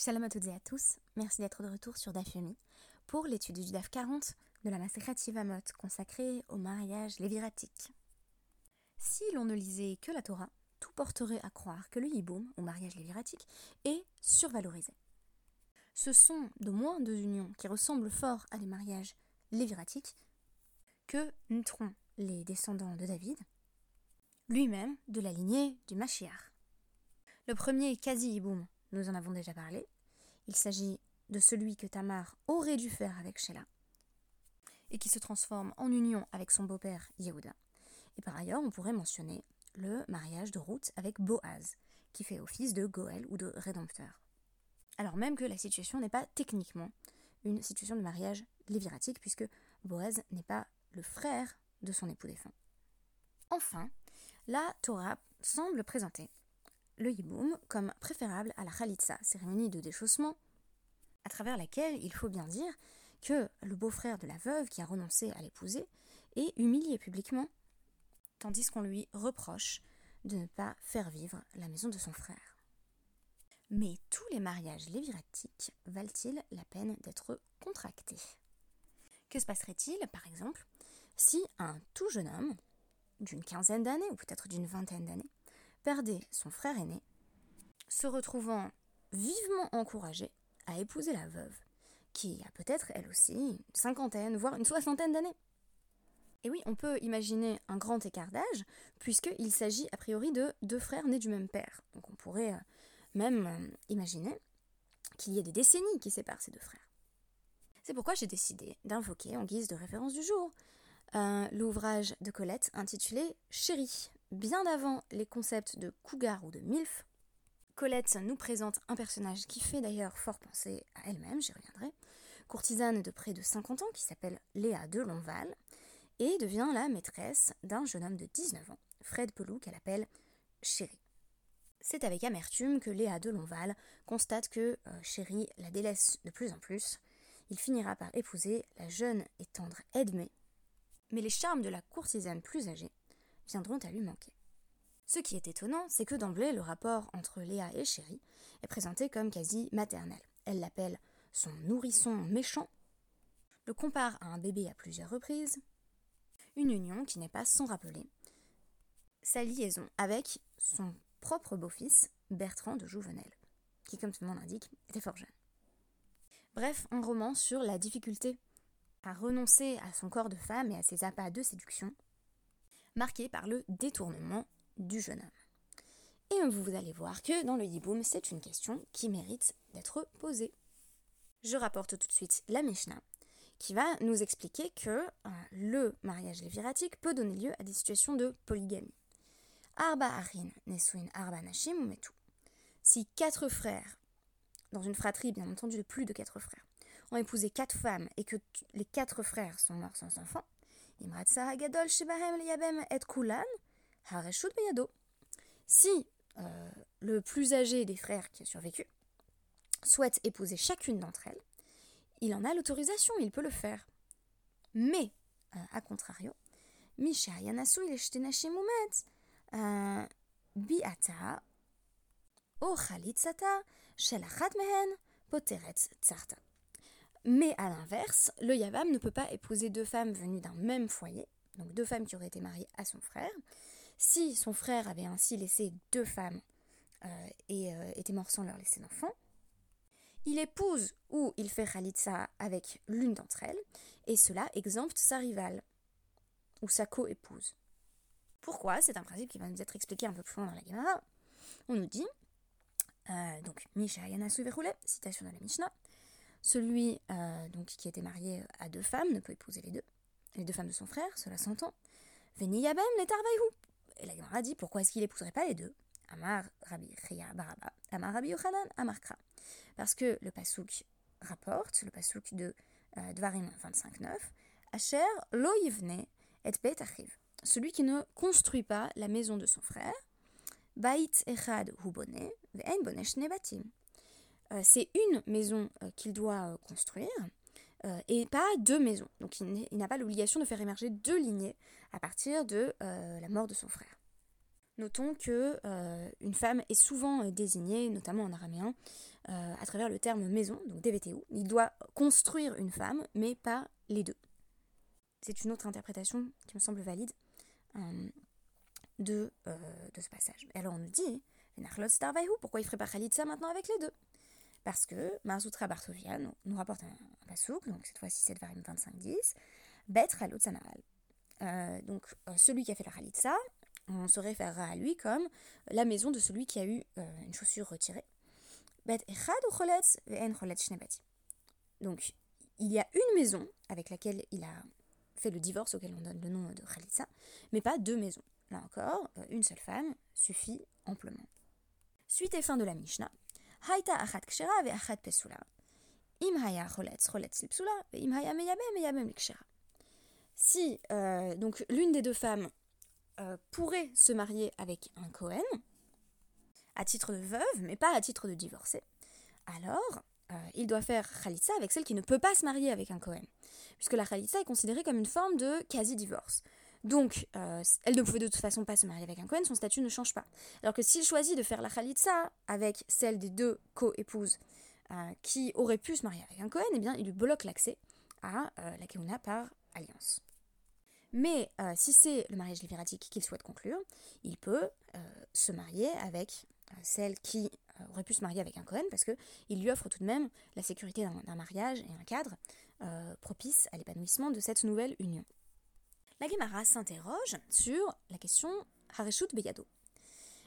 Shalom à toutes et à tous, merci d'être de retour sur DAF pour l'étude du DAF 40 de la Masechet Yivamot consacrée au mariage léviratique. Si l'on ne lisait que la Torah, tout porterait à croire que le Yiboum, ou mariage léviratique, est survalorisé. Ce sont de moins deux unions qui ressemblent fort à des mariages léviratiques que naîtront les descendants de David, lui-même de la lignée du Mashiach. Le premier quasi Yiboum nous en avons déjà parlé. Il s'agit de celui que Tamar aurait dû faire avec Sheila et qui se transforme en union avec son beau-père Yehuda. Et par ailleurs, on pourrait mentionner le mariage de Ruth avec Boaz, qui fait office de Goël ou de rédempteur. Alors même que la situation n'est pas techniquement une situation de mariage léviratique, puisque Boaz n'est pas le frère de son époux défunt. Enfin, la Torah semble présenter le yiboum comme préférable à la khalitsa, cérémonie de déchaussement, à travers laquelle il faut bien dire que le beau-frère de la veuve qui a renoncé à l'épouser est humilié publiquement, tandis qu'on lui reproche de ne pas faire vivre la maison de son frère. Mais tous les mariages léviratiques valent-ils la peine d'être contractés? Que se passerait-il, par exemple, si un tout jeune homme, d'une quinzaine d'années ou peut-être d'une vingtaine d'années, perdait son frère aîné, se retrouvant vivement encouragé à épouser la veuve, qui a peut-être elle aussi une cinquantaine, voire une soixantaine d'années. Et oui, on peut imaginer un grand écart d'âge, puisqu'il s'agit a priori de deux frères nés du même père. Donc on pourrait euh, même euh, imaginer qu'il y ait des décennies qui séparent ces deux frères. C'est pourquoi j'ai décidé d'invoquer en guise de référence du jour euh, l'ouvrage de Colette intitulé Chérie bien avant les concepts de cougar ou de milf, Colette nous présente un personnage qui fait d'ailleurs fort penser à elle-même, j'y reviendrai, courtisane de près de 50 ans qui s'appelle Léa de Lonval, et devient la maîtresse d'un jeune homme de 19 ans, Fred Pelou, qu'elle appelle Chéri. C'est avec amertume que Léa de Lonval constate que euh, Chéri la délaisse de plus en plus. Il finira par épouser la jeune et tendre Edmé. Mais les charmes de la courtisane plus âgée viendront à lui manquer. Ce qui est étonnant, c'est que d'emblée, le rapport entre Léa et Chéri est présenté comme quasi maternel. Elle l'appelle son nourrisson méchant, le compare à un bébé à plusieurs reprises, une union qui n'est pas sans rappeler sa liaison avec son propre beau-fils, Bertrand de Jouvenel, qui, comme son nom l'indique, était fort jeune. Bref, un roman sur la difficulté à renoncer à son corps de femme et à ses appâts de séduction marqué par le détournement du jeune homme. Et vous allez voir que dans le Yiboum, c'est une question qui mérite d'être posée. Je rapporte tout de suite la Mishnah, qui va nous expliquer que euh, le mariage léviratique peut donner lieu à des situations de polygamie. Arba Arin, Nesuin Arba Nashim ou Metu. Si quatre frères, dans une fratrie bien entendu de plus de quatre frères, ont épousé quatre femmes et que les quatre frères sont morts sans enfants, si euh, le plus âgé des frères qui a survécu souhaite épouser chacune d'entre elles, il en a l'autorisation, il peut le faire. Mais, euh, à contrario, il biata o khalitzata shelachat mehen poteret tsarta. Mais à l'inverse, le Yavam ne peut pas épouser deux femmes venues d'un même foyer, donc deux femmes qui auraient été mariées à son frère. Si son frère avait ainsi laissé deux femmes euh, et euh, était mort sans leur laisser d'enfant, il épouse ou il fait Khalitsa avec l'une d'entre elles, et cela exempte sa rivale ou sa co-épouse. Pourquoi? C'est un principe qui va nous être expliqué un peu plus loin dans la Gemara. On nous dit, euh, donc, Misha Yanasu citation de la Mishnah, celui euh, donc, qui était marié à deux femmes ne peut épouser les deux, les deux femmes de son frère, cela s'entend. Veni yabem les Et la Gemara dit pourquoi est-ce qu'il n'épouserait pas les deux? Amar Rabbi Baraba, Amar Rabbi Yochanan, Amarkra. Parce que le Pasouk rapporte, le Pasouk de euh, Dvarim 25.9, Asher lo yivne et bet Celui qui ne construit pas la maison de son frère, Bait echad hu bone, ve'en bonesh nebatim. Euh, c'est une maison euh, qu'il doit euh, construire et pas deux maisons. Donc il n'a pas l'obligation de faire émerger deux lignées à partir de la mort de son frère. Notons que une femme est souvent désignée, notamment en araméen, à travers le terme maison, donc DVTU. Il doit construire une femme, mais pas les deux. C'est une autre interprétation qui me semble valide de, ce passage. Alors on nous dit, pourquoi il ferait pas Khalitsa maintenant avec les deux? Parce que Marzutra Bartovia nous, rapporte un, un donc cette fois-ci c'est Varim 25-10, Bet Khalot euh, donc euh, celui qui a fait la Khalitsa, on se référera à lui comme la maison de celui qui a eu euh, une chaussure retirée. Donc il y a une maison avec laquelle il a fait le divorce auquel on donne le nom de Khalitsa, mais pas deux maisons. Là encore, une seule femme suffit amplement. Suite et fin de la Mishnah. Si euh, donc l'une des deux femmes euh, pourrait se marier avec un Cohen, à titre de veuve, mais pas à titre de divorcée, alors euh, il doit faire Khalitsa avec celle qui ne peut pas se marier avec un Cohen, puisque la Khalitsa est considérée comme une forme de quasi-divorce. Donc, euh, elle ne pouvait de toute façon pas se marier avec un Cohen, son statut ne change pas. Alors que s'il choisit de faire la Khalitsa avec celle des deux co-épouses euh, qui auraient pu se marier avec un Cohen, eh bien, il lui bloque l'accès à euh, la Keuna par alliance. Mais si c'est le mariage léviratique qu'il souhaite conclure, il peut se marier avec celle qui aurait pu se marier avec un Cohen parce qu'il lui offre tout de même la sécurité d'un mariage et un cadre propice à l'épanouissement de cette nouvelle union la Gemara s'interroge sur la question Hareshut Beyado.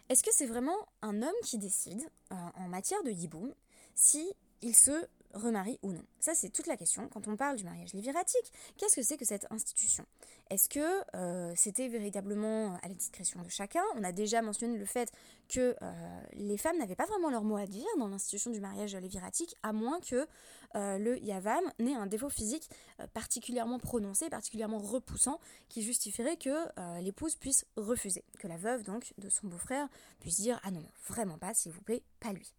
Est-ce que c'est vraiment un homme qui décide, euh, en matière de Yiboum, si il se remarie ou non Ça, c'est toute la question. Quand on parle du mariage léviratique, qu'est-ce que c'est que cette institution? Est-ce que euh, c'était véritablement à la discrétion de chacun? On a déjà mentionné le fait que euh, les femmes n'avaient pas vraiment leur mot à dire dans l'institution du mariage léviratique, à moins que euh, le yavam n'ait un défaut physique particulièrement prononcé, particulièrement repoussant, qui justifierait que l'épouse puisse refuser, que la veuve donc de son beau-frère puisse dire ah non, vraiment pas, s'il vous plaît, pas lui.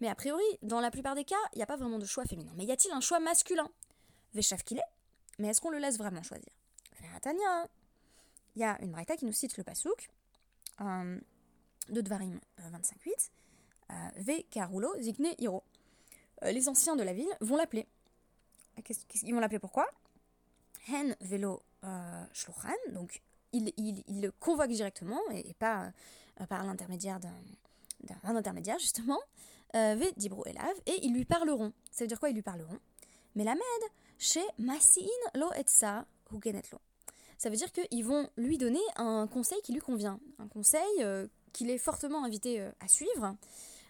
Mais a priori, dans la plupart des cas, il n'y a pas vraiment de choix féminin. Mais y a-t-il un choix masculin? Véchav qu'il est Mais est-ce qu'on le laisse vraiment choisir? Tania Il y a une braïta qui nous cite le pasouk euh, de Dvarim 25.8 euh, Ve Karulo Zigne Hiro. Euh, les anciens de la ville vont l'appeler. Ils vont l'appeler pourquoi? Hen Velo Shluchan. Donc, il, le convoque directement et, pas par l'intermédiaire d'un intermédiaire, justement. Euh, et ils lui parleront. Ça veut dire quoi ils lui parleront? Mais la med, chez Masin lo etsa hugenetlo. Ça veut dire qu'ils vont lui donner un conseil qui lui convient, un conseil euh, qu'il est fortement invité euh, à suivre.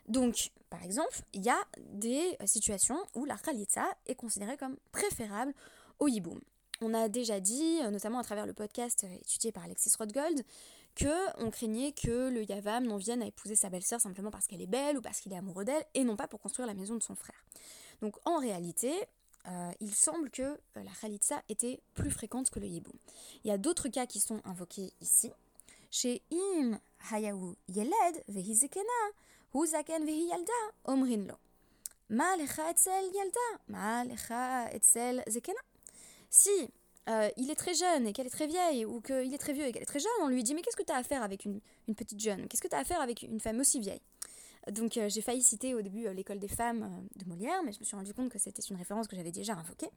Donc, par exemple, il y a des situations où la khalitsa est considérée comme préférable au yiboum. On a déjà dit, notamment à travers le podcast étudié par Alexis Rothgold, que on craignait que le Yavam n'en vienne à épouser sa belle-sœur simplement parce qu'elle est belle ou parce qu'il est amoureux d'elle, et non pas pour construire la maison de son frère. Donc en réalité, euh, il semble que euh, la Khalitsa était plus fréquente que le Yiboum. Il y a d'autres cas qui sont invoqués ici. Chez etzel etzel. Si euh, il est très jeune et qu'elle est très vieille, ou qu'il est très vieux et qu'elle est très jeune, on lui dit Mais qu'est-ce que tu as à faire avec une, petite jeune? Qu'est-ce que tu as à faire avec une femme aussi vieille? Donc euh, j'ai failli citer au début euh, l'école des femmes de Molière, mais je me suis rendu compte que c'était une référence que j'avais déjà invoquée.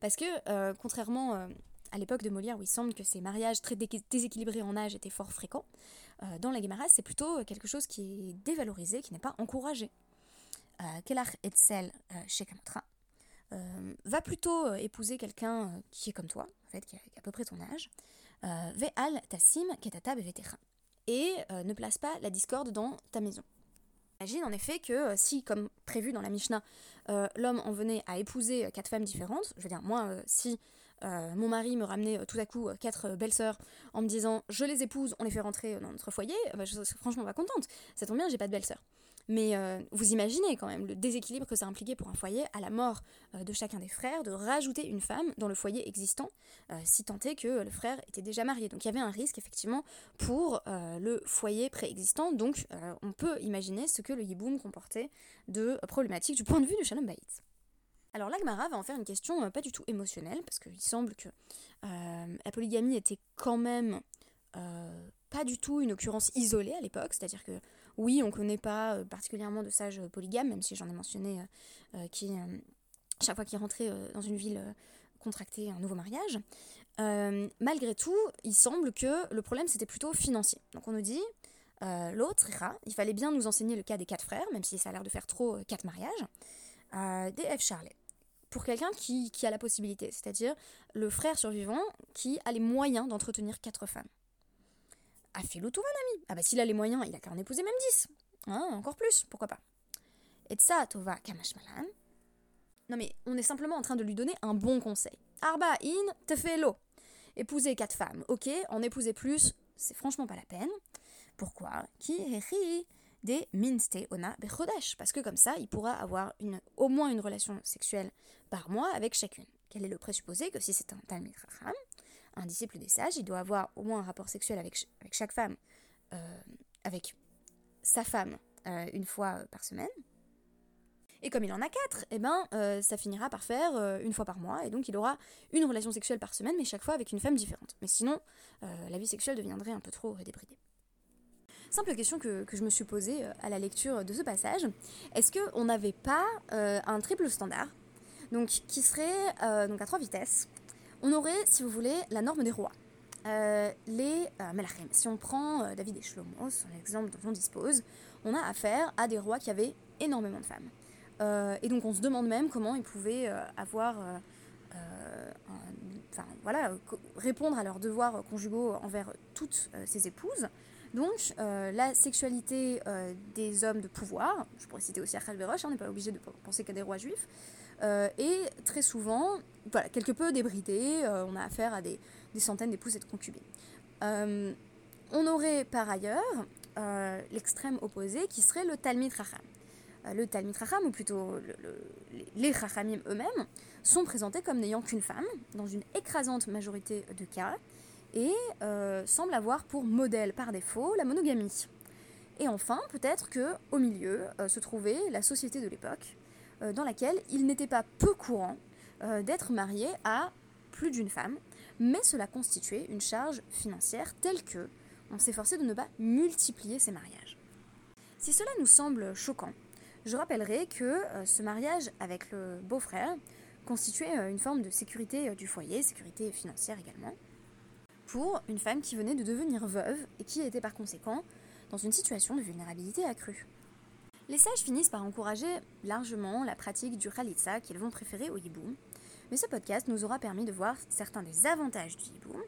Parce que, contrairement à l'époque de Molière où il semble que ces mariages très déséquilibrés en âge étaient fort fréquents, dans la Guémarès, c'est plutôt quelque chose qui est dévalorisé, qui n'est pas encouragé. Kelach Etzel chez euh, va plutôt euh, épouser quelqu'un euh, qui est comme toi, en fait, qui a, à peu près ton âge. Ve'al tassim ketata bevetecha. Et ne place pas la discorde dans ta maison. Imagine en effet que si, comme prévu dans la Mishnah, l'homme en venait à épouser quatre femmes différentes, je veux dire, moi, si mon mari me ramenait tout à coup quatre belles-sœurs en me disant je les épouse, on les fait rentrer dans notre foyer, bah, je serais franchement pas contente. Ça tombe bien, j'ai pas de belles-sœurs. Mais euh, vous imaginez quand même le déséquilibre que ça impliquait pour un foyer à la mort euh, de chacun des frères de rajouter une femme dans le foyer existant, euh, si tant est que le frère était déjà marié. Donc il y avait un risque effectivement pour le foyer préexistant. Donc on peut imaginer ce que le yiboum comportait de problématique du point de vue du shalom bayit. Alors l'Agmara va en faire une question pas du tout émotionnelle, parce qu'il semble que la polygamie était quand même pas du tout une occurrence isolée à l'époque, c'est-à-dire que oui, on ne connaît pas euh, particulièrement de sages polygames, même si j'en ai mentionné qui, chaque fois qu'ils rentraient dans une ville, contractaient un nouveau mariage. malgré tout, il semble que le problème c'était plutôt financier. Donc on nous dit, l'autre, il fallait bien nous enseigner le cas des quatre frères, même si ça a l'air de faire trop quatre mariages, des F. Charlet pour quelqu'un qui, qui, a la possibilité, c'est-à-dire le frère survivant qui a les moyens d'entretenir quatre femmes. A fait tout mon ami. Ah bah s'il a les moyens, il a qu'à en épouser même dix. Hein, encore plus, pourquoi pas. Et ça, Tova Kamashmalan. Non mais on est simplement en train de lui donner un bon conseil. Arba in te fait l'eau. Épouser quatre femmes, ok, en épouser plus, c'est franchement pas la peine. Pourquoi? Qui des minste ona bechodesh, parce que comme ça, il pourra avoir une, au moins une relation sexuelle par mois avec chacune. Quel est le présupposé que si c'est un Talmid Racham, un disciple des sages, il doit avoir au moins un rapport sexuel avec, chaque femme, euh, avec sa femme euh, une fois euh, par semaine. Et comme il en a quatre, eh ben, ça finira par faire une fois par mois, et donc il aura une relation sexuelle par semaine, mais chaque fois avec une femme différente. Mais sinon, la vie sexuelle deviendrait un peu trop débridée. Simple question que, je me suis posée à la lecture de ce passage. Est-ce qu'on n'avait pas un triple standard donc, qui serait donc à trois vitesses on aurait, si vous voulez, la norme des rois. Euh, les euh. Si on prend euh, David et Shlomo, c'est l'exemple dont on dispose, on a affaire à des rois qui avaient énormément de femmes. et donc on se demande même comment ils pouvaient avoir, enfin voilà, répondre à leurs devoirs conjugaux envers toutes ces épouses. Donc la sexualité des hommes de pouvoir, je pourrais citer aussi Achal Verosh, hein, on n'est pas obligé de penser qu'à des rois juifs, et très souvent, voilà, quelque peu débridé, euh, on a affaire à des, centaines d'épouses et de concubines. Euh, on aurait par ailleurs l'extrême opposé qui serait le Talmid Racham. le Talmid Racham, ou plutôt les Rachamim eux-mêmes, sont présentés comme n'ayant qu'une femme, dans une écrasante majorité de cas, et semblent avoir pour modèle par défaut la monogamie. Et enfin, peut-être que au milieu se trouvait la société de l'époque, euh, dans laquelle il n'était pas peu courant euh, d'être marié à plus d'une femme, mais cela constituait une charge financière telle que on s'efforçait de ne pas multiplier ces mariages. Si cela nous semble choquant, je rappellerai que euh, ce mariage avec le beau-frère constituait une forme de sécurité du foyer, sécurité financière également, pour une femme qui venait de devenir veuve et qui était par conséquent dans une situation de vulnérabilité accrue. Les sages finissent par encourager largement la pratique du Khalitsa qu'ils vont préférer au hiboum, mais ce podcast nous aura permis de voir certains des avantages du hiboum,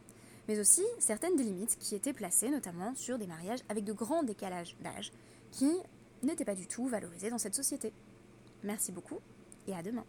mais aussi certaines des limites qui étaient placées notamment sur des mariages avec de grands décalages d'âge qui n'étaient pas du tout valorisés dans cette société. Merci beaucoup et à demain.